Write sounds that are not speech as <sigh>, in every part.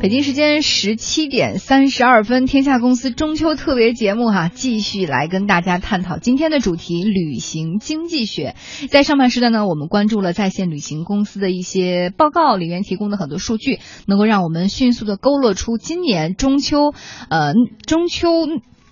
北京时间十七点三十二分，天下公司中秋特别节目哈，继续来跟大家探讨今天的主题——旅行经济学。在上半时段呢，我们关注了在线旅行公司的一些报告，里面提供的很多数据，能够让我们迅速的勾勒出今年中秋，呃，中秋。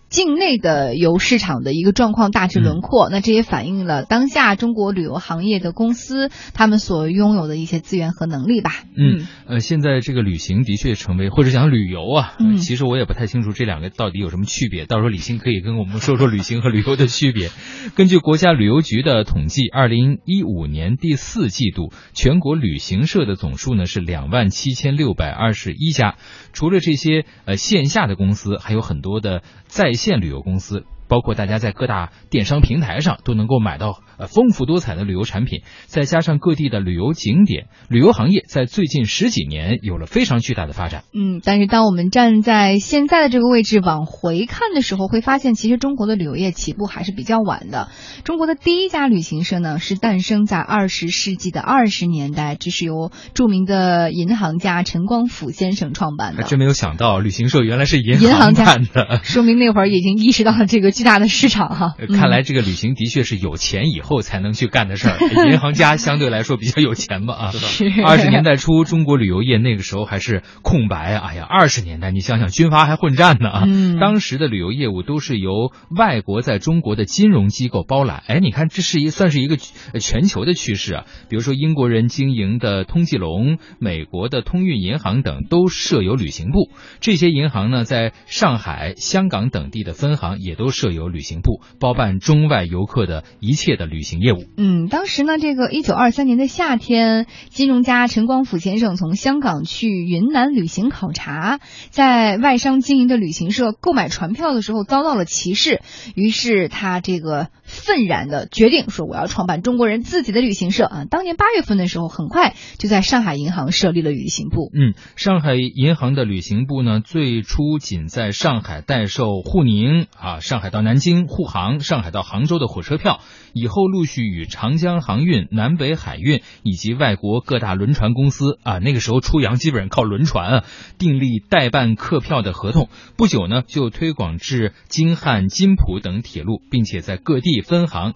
境内的游市场的一个状况大致轮廓，那这也反映了当下中国旅游行业的公司他们所拥有的一些资源和能力吧。嗯，呃，现在这个旅行的确成为，或者讲旅游啊，嗯其实我也不太清楚这两个到底有什么区别。到时候李欣可以跟我们说说旅行和旅游的区别。<laughs> 根据国家旅游局的统计，二零一五年第四季度全国旅行社的总数呢是两万七千六百二十一家。除了这些呃线下的公司，还有很多的在线旅游公司。包括大家在各大电商平台上都能够买到呃丰富多彩的旅游产品，再加上各地的旅游景点，旅游行业在最近十几年有了非常巨大的发展。嗯，但是当我们站在现在的这个位置往回看的时候，会发现其实中国的旅游业起步还是比较晚的。中国的第一家旅行社呢，是诞生在二十世纪的二十年代，这是由著名的银行家陈光甫先生创办的。还真没有想到，旅行社原来是银银行家办的。说明那会儿已经意识到了这个巨大的市场哈。呃看来这个旅行的确是有钱以后才能去干的事儿，<laughs> 银行家相对来说比较有钱吧啊。是二十年代初，中国旅游业那个时候还是空白啊！哎呀，二十年代你想想，军阀还混战呢啊！嗯当时的旅游业务都是由外国在中国的金融机构包揽。哎，你看，这是一算是一个呃全球的趋势啊。比如说，英国人经营的通济龙、美国的通运银行等都设有旅行部。这些银行呢，在上海、香港等地的分行也都设有旅行部，包办中外游客的一切的旅行业务。嗯，当时呢，这个一九二三年的夏天，金融家陈光甫先生从香港去云南旅行考察，在外商经营的旅行社购买船票的时候遭到了歧视，于是他这个愤然的决定说，我要创办中国人自己的旅行社啊。当年八月份的时候，很快就在上海银行设立了旅行部。嗯，上海银行的旅行部呢，最初仅在上海代售沪宁啊，上海到南京、沪杭、上海到杭州的火车票，以后陆续与长江航运、南北海运以及外国各大轮船公司啊，那个时候出洋基本上靠轮船啊，订立代办客票的合同。不久呢，就推广至京汉、津浦等铁路，并且在各地分行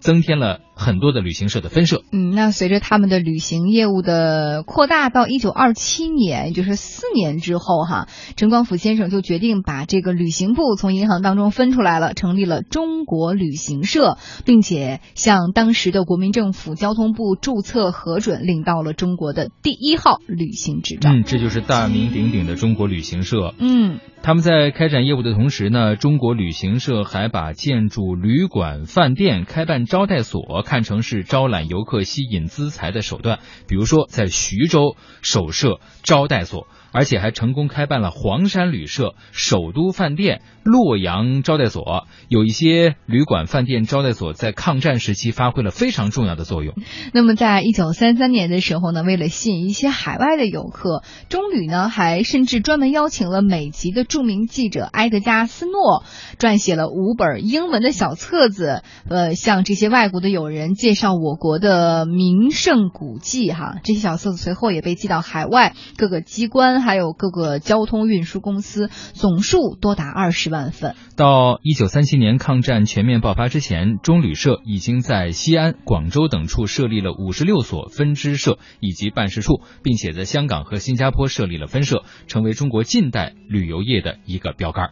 增添了很多的旅行社的分社。嗯，那随着他们的旅行业务的扩大，到一九二七年，也就是四年之后，哈，陈光甫先生就决定把这个旅行部从银行当中分出来了，成立了中国旅行社，并且向当时的国民政府交通部注册核准，领到了中国的第一号旅行执照。嗯，这就是大名鼎鼎的中国旅行社。嗯他们在开展业务的同时呢，中国旅行社还把建筑、旅馆、饭店、开办招待所看成是招揽游客、吸引资财的手段。比如说，在徐州首设招待所，而且还成功开办了黄山旅社、首都饭店、洛阳招待所。有一些旅馆、饭店、招待所在抗战时期发挥了非常重要的作用。那么，在一九三三年的时候呢，为了吸引一些海外的游客，中旅呢还甚至专门邀请了美籍的著名记者埃德加·斯诺，撰写了五本英文的小册子，呃，向这些外国的友人介绍我国的名胜古迹。哈，这些小册子随后也被寄到海外各个机关，还有各个交通运输公司，总数多达二十万份。到一九三七年抗战全面爆发之前，中旅社已经在西安、广州等处设立了五十六所分支社以及办事处，并且在香港和新加坡设立了分社，成为中国近代旅游业的一个标杆。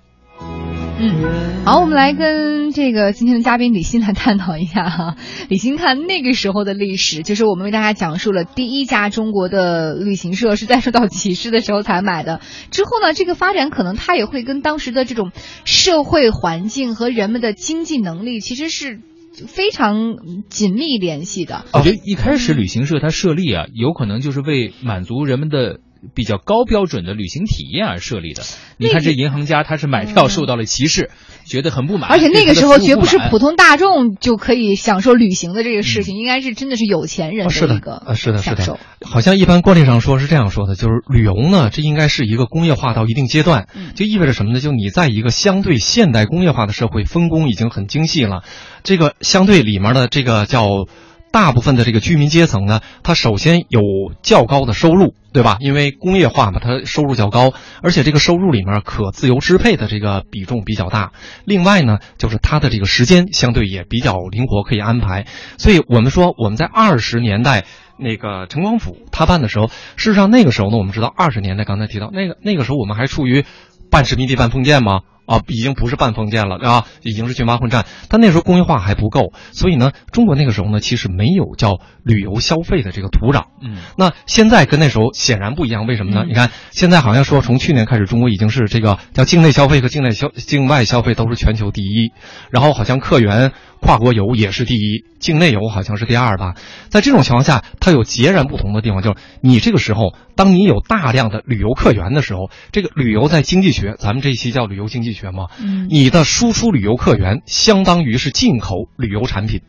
嗯，好，我们来跟这个今天的嘉宾李欣来探讨一下哈。<laughs> 李欣看那个时候的历史，就是我们为大家讲述了第一家中国的旅行社是在受到歧视的时候才买的。之后呢，这个发展可能它也会跟当时的这种社会环境和人们的经济能力其实是非常紧密联系的。我觉得一开始旅行社它设立啊，有可能就是为满足人们的。比较高标准的旅行体验而设立的。你看这银行家，他是买票受到了歧视，觉得很不满。而且那个时候绝不是普通。大众就可以享受旅行的这个事情，应该是真的是有钱人的一个呃是的是的。好像一般惯例上说是这样说的，就是旅游呢，这应该是一个工业化到一定阶段，嗯就意味着什么呢？就你在一个相对现代工业化的社会，分工已经很精细了，这个相对里面的这个叫。大部分的这个居民阶层呢，他首先有较高的收入，对吧？因为工业化嘛，它收入较高，而且这个收入里面可自由支配的这个比重比较大。另外呢，就是他的这个时间相对也比较灵活，可以安排。所以我们说，我们在二十年代那个陈光甫他办的时候，事实上那个时候呢，我们知道二十年代刚才提到那个那个时候我们还处于半殖民地半封建吗？啊，已经不是半封建了啊，已经是军阀混战。但那时候工业化还不够，所以呢，中国那个时候呢，其实没有叫旅游消费的这个土壤。嗯，那现在跟那时候显然不一样，为什么呢？你看现在好像说从去年开始，中国已经是这个叫境内消费和境内消境外消费都是全球第一，然后好像客源跨国游也是第一，境内游好像是第二吧。在这种情况下，它有截然不同的地方，就是你这个时候，当你有大量的旅游客源的时候，这个旅游在经济学，咱们这一期叫旅游经济学嘛，嗯。你的输出旅游客源相当于是进口旅游产品，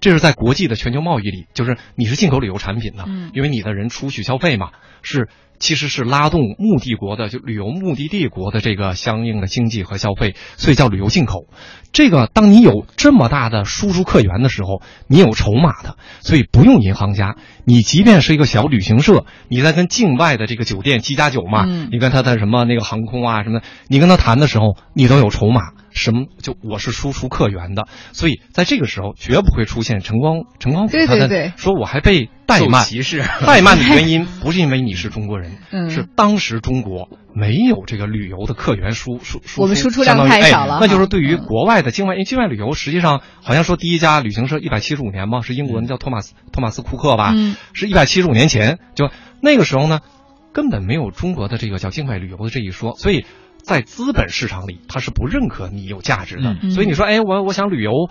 这是在国际的全球贸易里，就是你是进口旅游产品的，嗯。因为你的人出去消费嘛，是其实是拉动目的国的就旅游目的地国的这个相应的经济和消费，所以叫旅游进口。这个当你有这么大的输出客源的时候，你有筹码的，所以不用银行家，你即便是一个小旅行社，你在跟境外的这个酒店七加九嘛，嗯你跟他的什么那个航空啊什么的，你跟他谈的时候，你都有筹码。什么就我是输出客源的，所以在这个时候绝不会出现陈光陈光甫他的对对对说我还被怠慢。歧视。<laughs> 怠慢的原因 <laughs> 不是因为你是中国人，嗯。是当时中国没有这个旅游的客源输输输我们输出量相当于太少了哎那就是对于嗯。国外的境外，因为境外旅游实际上好像说第一家旅行社一百七十五年嘛，是英国人叫托马斯托马斯库克吧，嗯。是一百七十五年前，就那个时候呢，根本没有中国的这个叫境外旅游的这一说，所以在资本市场里，他是不认可你有价值的。嗯。所以你说，哎，我我想旅游。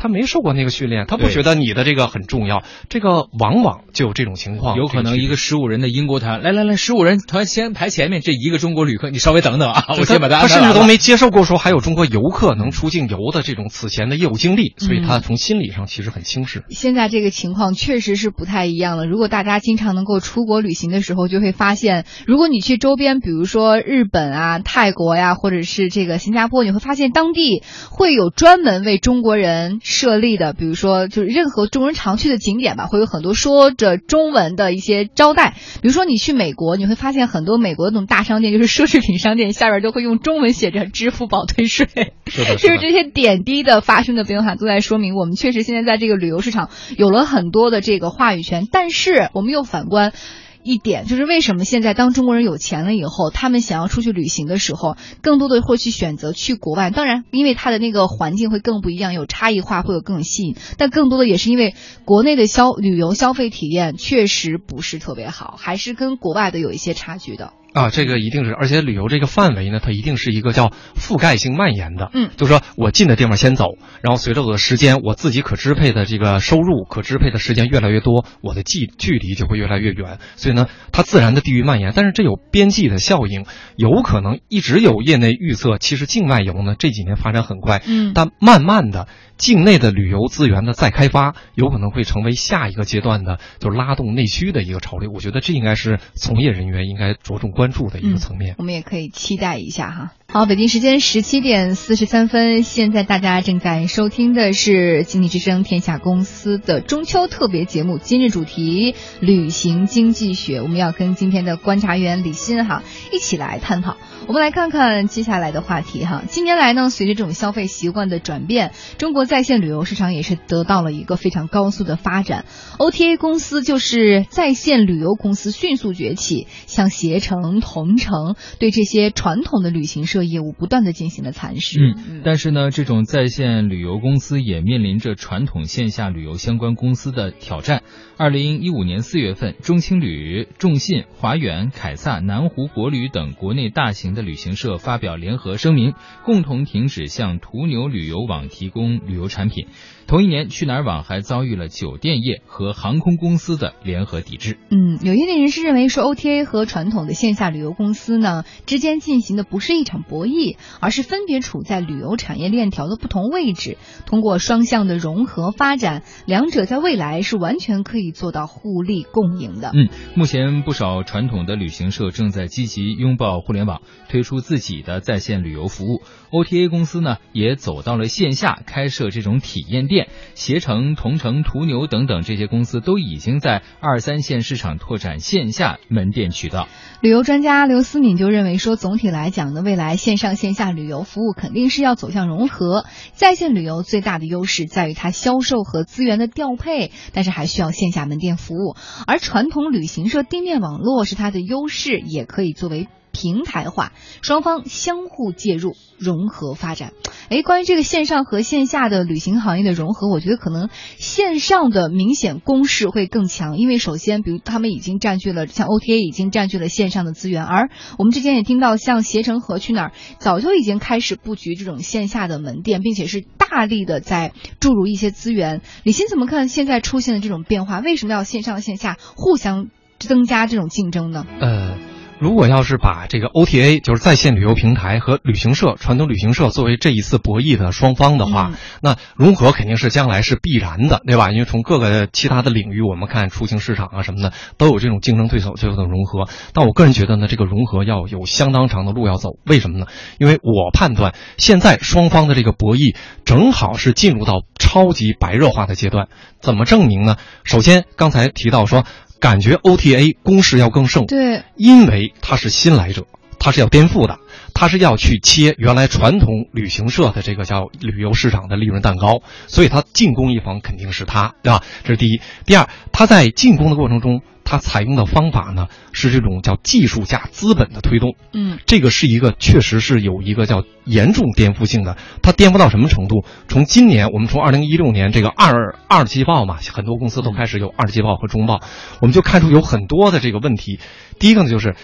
他没受过那个训练，他不觉得你的这个很重要，这个往往就有这种情况，有可能一个十五人的英国团，来来来，十五人团先排前面，这一个中国旅客，你稍微等等啊，我先把他他安排完了甚至都没接受过说还有中国游客能出境游的这种此前的业务经历，所以他从心理上其实很轻视。现在这个情况确实是不太一样了。如果大家经常能够出国旅行的时候，就会发现，如果你去周边，比如说日本啊、泰国呀，或者是这个新加坡，你会发现当地会有专门为中国人设立的，比如说就是任何中国人常去的景点吧，会有很多说着中文的一些招待。比如说你去美国，你会发现很多美国的那种大商店，就是奢侈品商店，下边都会用中文写着“支付宝退税”。<laughs> 是的，就是这些点滴的发生的变化，都在说明我们确实现在在这个旅游市场有了很多的这个话语权。但是我们又反观。一点就是为什么现在当中国人有钱了以后，他们想要出去旅行的时候，更多的会去选择去国外。当然，因为它的那个环境会更不一样，有差异化，会有更吸引。但更多的也是因为国内的消旅游消费体验确实不是特别好，还是跟国外的有一些差距的。啊，这个一定是，而且旅游这个范围呢，它一定是一个叫覆盖性蔓延的。嗯就是说我近的地方先走，然后随着我的时间，我自己可支配的这个收入、可支配的时间越来越多，我的距距离就会越来越远。所以呢，它自然的地域蔓延，但是这有边际的效应，有可能一直有业内预测，其实境外游呢这几年发展很快，嗯但慢慢的，境内的旅游资源的再开发，有可能会成为下一个阶段的，就是拉动内需的一个潮流。我觉得这应该是从业人员应该着重关注的一个层面。我们也可以期待一下哈。好，北京时间十七点四十三分，现在大家正在收听的是经济之声天下公司的中秋特别节目，今日主题旅行经济学，我们要跟今天的观察员李欣哈一起来探讨。我们来看看接下来的话题哈。近年来呢，随着这种消费习惯的转变，中国在线旅游市场也是得到了一个非常高速的发展。OTA 公司就是在线旅游公司迅速崛起，像携程、同程对这些传统的旅行社业务不断的进行了蚕食。嗯，但是呢，这种在线旅游公司也面临着传统线下旅游相关公司的挑战。二零一五年四月份，中青旅、众信、华远、凯撒、南湖国旅等国内大型的旅行社发表联合声明，共同停止向途牛旅游网提供旅游产品。同一年，去哪儿网还遭遇了酒店业和航空公司的联合抵制。嗯，有业内人士认为说，OTA 和传统的线下旅游公司呢之间进行的不是一场博弈，而是分别处在旅游产业链条的不同位置，通过双向的融合发展，两者在未来是完全可以做到互利共赢的。嗯，目前不少传统的旅行社正在积极拥抱互联网，推出自己的在线旅游服务。OTA 公司呢，也走到了线下，开设这种体验店。携程、同城、途牛等等这些公司都已经在二三线市场拓展线下门店渠道。旅游专家刘思敏就认为说，总体来讲呢，未来线上线下旅游服务肯定是要走向融合。在线旅游最大的优势在于它销售和资源的调配，但是还需要线下门店服务。而传统旅行社地面网络是它的优势，也可以作为。平台化，双方相互介入，融合发展。哎，关于这个线上和线下的旅行行业的融合，我觉得可能线上的明显攻势会更强，因为首先，比如他们已经占据了，像 OTA 已经占据了线上的资源，而我们之前也听到，像携程和去哪儿早就已经开始布局这种线下的门店，并且是大力的在注入一些资源。李欣怎么看现在出现的这种变化？为什么要线上线下互相增加这种竞争呢？呃。如果要是把这个 OTA，就是在线旅游平台和旅行社、传统旅行社作为这一次博弈的双方的话，那融合肯定是将来是必然的，对吧？因为从各个其他的领域，我们看出行市场啊什么的，都有这种竞争对手最后的融合。但我个人觉得呢，这个融合要有相当长的路要走。为什么呢？因为我判断现在双方的这个博弈正好是进入到超级白热化的阶段。怎么证明呢？首先，刚才提到说。感觉 OTA 攻势要更盛，对，因为他是新来者，他是要颠覆的，他是要去切原来传统旅行社的这个叫旅游市场的利润蛋糕，所以他进攻一方肯定是他，对吧？这是第一。第二，他在进攻的过程中。它采用的方法呢是这种叫技术加资本的推动，嗯，这个是一个确实是有一个叫严重颠覆性的。它颠覆到什么程度？从今年我们从二零一六年这个二二季报嘛，很多公司都开始有二季报和中报，我们就看出有很多的这个问题。第一个呢就是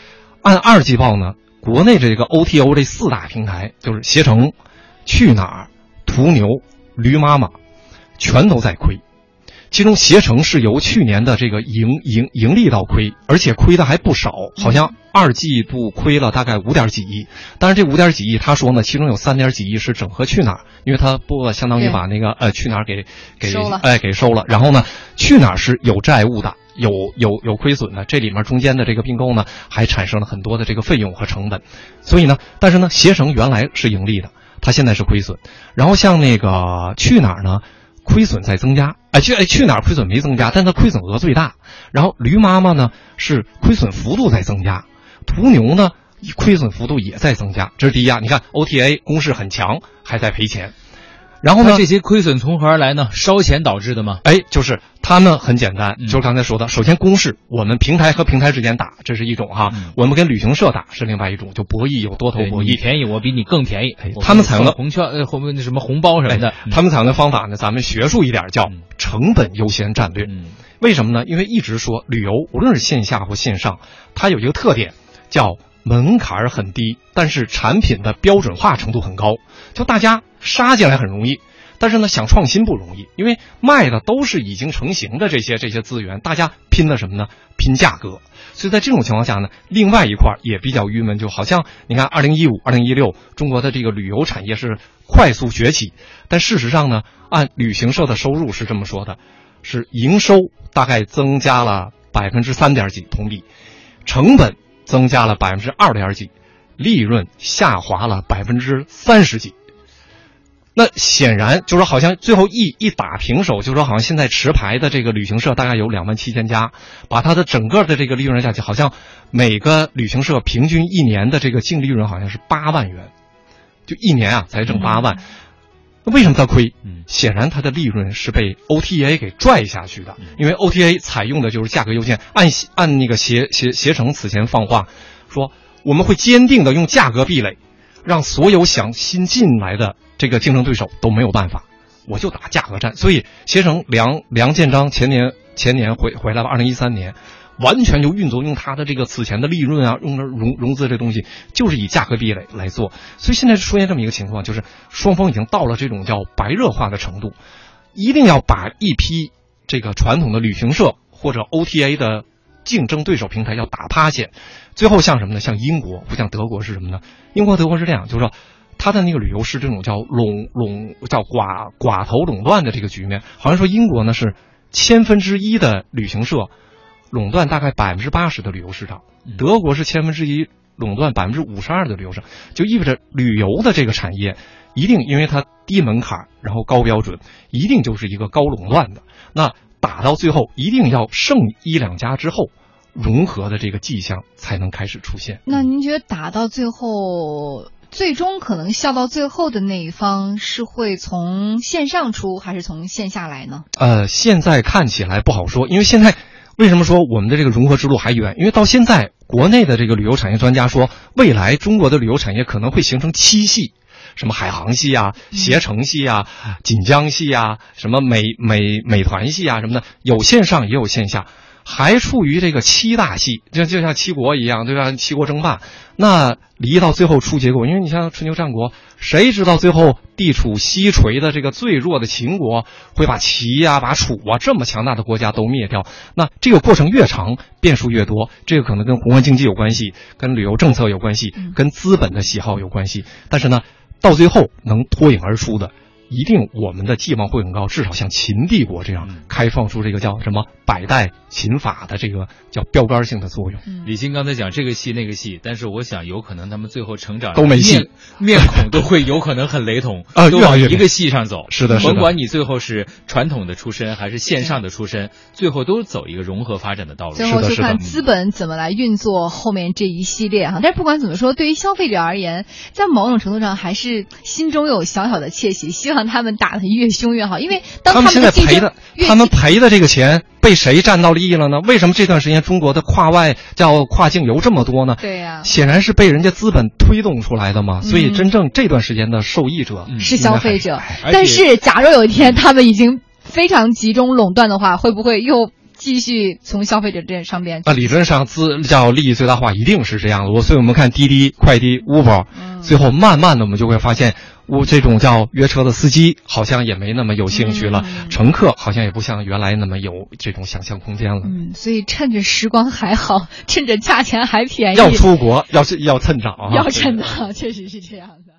按二季报呢，国内这个 OTO 这四大平台就是携程、去哪儿、途牛、驴妈妈，全都在亏。其中携程是由去年的这个盈盈盈利到亏，而且亏的还不少，好像二季度亏了大概五点几亿。但是这五点几亿，他说呢，其中有三点几亿是整合去哪儿，因为他不相当于把那个呃去哪儿给给哎给收了。然后呢，去哪儿是有债务的，有有有亏损的，这里面中间的这个并购呢，还产生了很多的这个费用和成本。所以呢，但是呢，携程原来是盈利的，它现在是亏损。然后像那个去哪儿呢？亏损在增加，哎去哎去哪儿亏损没增加，但它亏损额最大。然后驴妈妈呢是亏损幅度在增加，途牛呢亏损幅度也在增加。这是第一啊，你看 OTA 攻势很强，还在赔钱。然后呢？这些亏损从何而来呢？烧钱导致的吗？哎，就是他们很简单，就是刚才说的，首先公式，我们平台和平台之间打，这是一种哈；我们跟旅行社打是另外一种，就博弈有多头博弈，你便宜我比你更便宜。他们采用的红券呃红那什么红包什么的，他们采用的方法呢，咱们学术一点叫成本优先战略。为什么呢？因为一直说旅游无论是线下或线上，它有一个特点叫门槛很低，但是产品的标准化程度很高，就大家。杀进来很容易，但是呢，想创新不容易，因为卖的都是已经成型的这些这些资源，大家拼的什么呢？拼价格。所以在这种情况下呢，另外一块也比较郁闷，就好像你看，二零一五、二零一六，中国的这个旅游产业是快速崛起，但事实上呢，按旅行社的收入是这么说的，是营收大概增加了百分之三点几同比，成本增加了百分之二点几，利润下滑了百分之三十几。那显然就是说，好像最后一一打平手，就是说，好像现在持牌的这个旅行社大概有两万七千家，把它的整个的这个利润下去，好像每个旅行社平均一年的这个净利润好像是八万元，就一年啊才挣八万。那为什么它亏？显然它的利润是被 OTA 给拽下去的，因为 OTA 采用的就是价格优先，按按那个携携携程此前放话说，我们会坚定的用价格壁垒。让所有想新进来的这个竞争对手都没有办法，我就打价格战。所以携程梁梁建章前年前年回回来了，二零一三年，完全就运作用他的这个此前的利润啊，用的融融资这东西，就是以价格壁垒来做。所以现在出现这么一个情况，就是双方已经到了这种叫白热化的程度，一定要把一批这个传统的旅行社或者 OTA 的竞争对手平台要打趴下。最后像什么呢？像英国不像德国是什么呢？英国、德国是这样，就是说。他的那个旅游是这种叫垄垄叫寡寡头垄断的这个局面，好像说英国呢是千分之一的旅行社垄断大概百分之八十的旅游市场，德国是千分之一垄断百分之五十二的旅游市场，就意味着旅游的这个产业一定因为它低门槛，然后高标准，一定就是一个高垄断的。那打到最后一定要剩一两家之后，融合的这个迹象才能开始出现。那您觉得打到最后？最终可能笑到最后的那一方是会从线上出还是从线下来呢？呃，现在看起来不好说，因为现在为什么说我们的这个融合之路还远？因为到现在国内的这个旅游产业专家说，未来中国的旅游产业可能会形成七系，什么海航系啊、携程系啊、锦江系啊、什么美美美团系啊什么的，有线上也有线下。还处于这个七大系，就就像七国一样，对吧？七国争霸，那离到最后出结果，因为你像春秋战国，谁知道最后地处西陲的这个最弱的秦国会把齐呀、把楚啊这么强大的国家都灭掉？那这个过程越长，变数越多，这个可能跟宏观经济有关系，跟旅游政策有关系，跟资本的喜好有关系。但是呢，到最后能脱颖而出的。一定，我们的寄望会很高，至少像秦帝国这样开创出这个叫什么百代秦法的这个叫标杆性的作用。李欣刚才讲这个戏那个戏，但是我想有可能他们最后成长都没戏，<laughs> 面孔都会有可能很雷同啊，都往一个戏上走。是的，甭管你最后是传统的出身还是线上的出身，最后都走一个融合发展的道路。最后就看资本怎么来运作后面这一系列哈。但是不管怎么说，对于消费者而言，在某种程度上还是心中有小小的窃喜，希望。让他们打的越凶越好，因为当他们现在赔的，他们赔的这个钱被谁占到利益了呢？为什么这段时间中国的跨外叫跨境游这么多呢？对呀，显然是被人家资本推动出来的嘛。所以真正这段时间的受益者是消费者。但是，假如有一天他们已经非常集中垄断的话，会不会又继续从消费者这上边？那理论上资叫利益最大化，一定是这样的。我所以我们看滴滴、快滴、Uber，最后慢慢的我们就会发现。我这种叫约车的司机好像也没那么有兴趣了，乘客好像也不像原来那么有这种想象空间了。嗯，所以趁着时光还好，趁着价钱还便宜，要出国要是要趁早啊！要趁早，确实是这样的。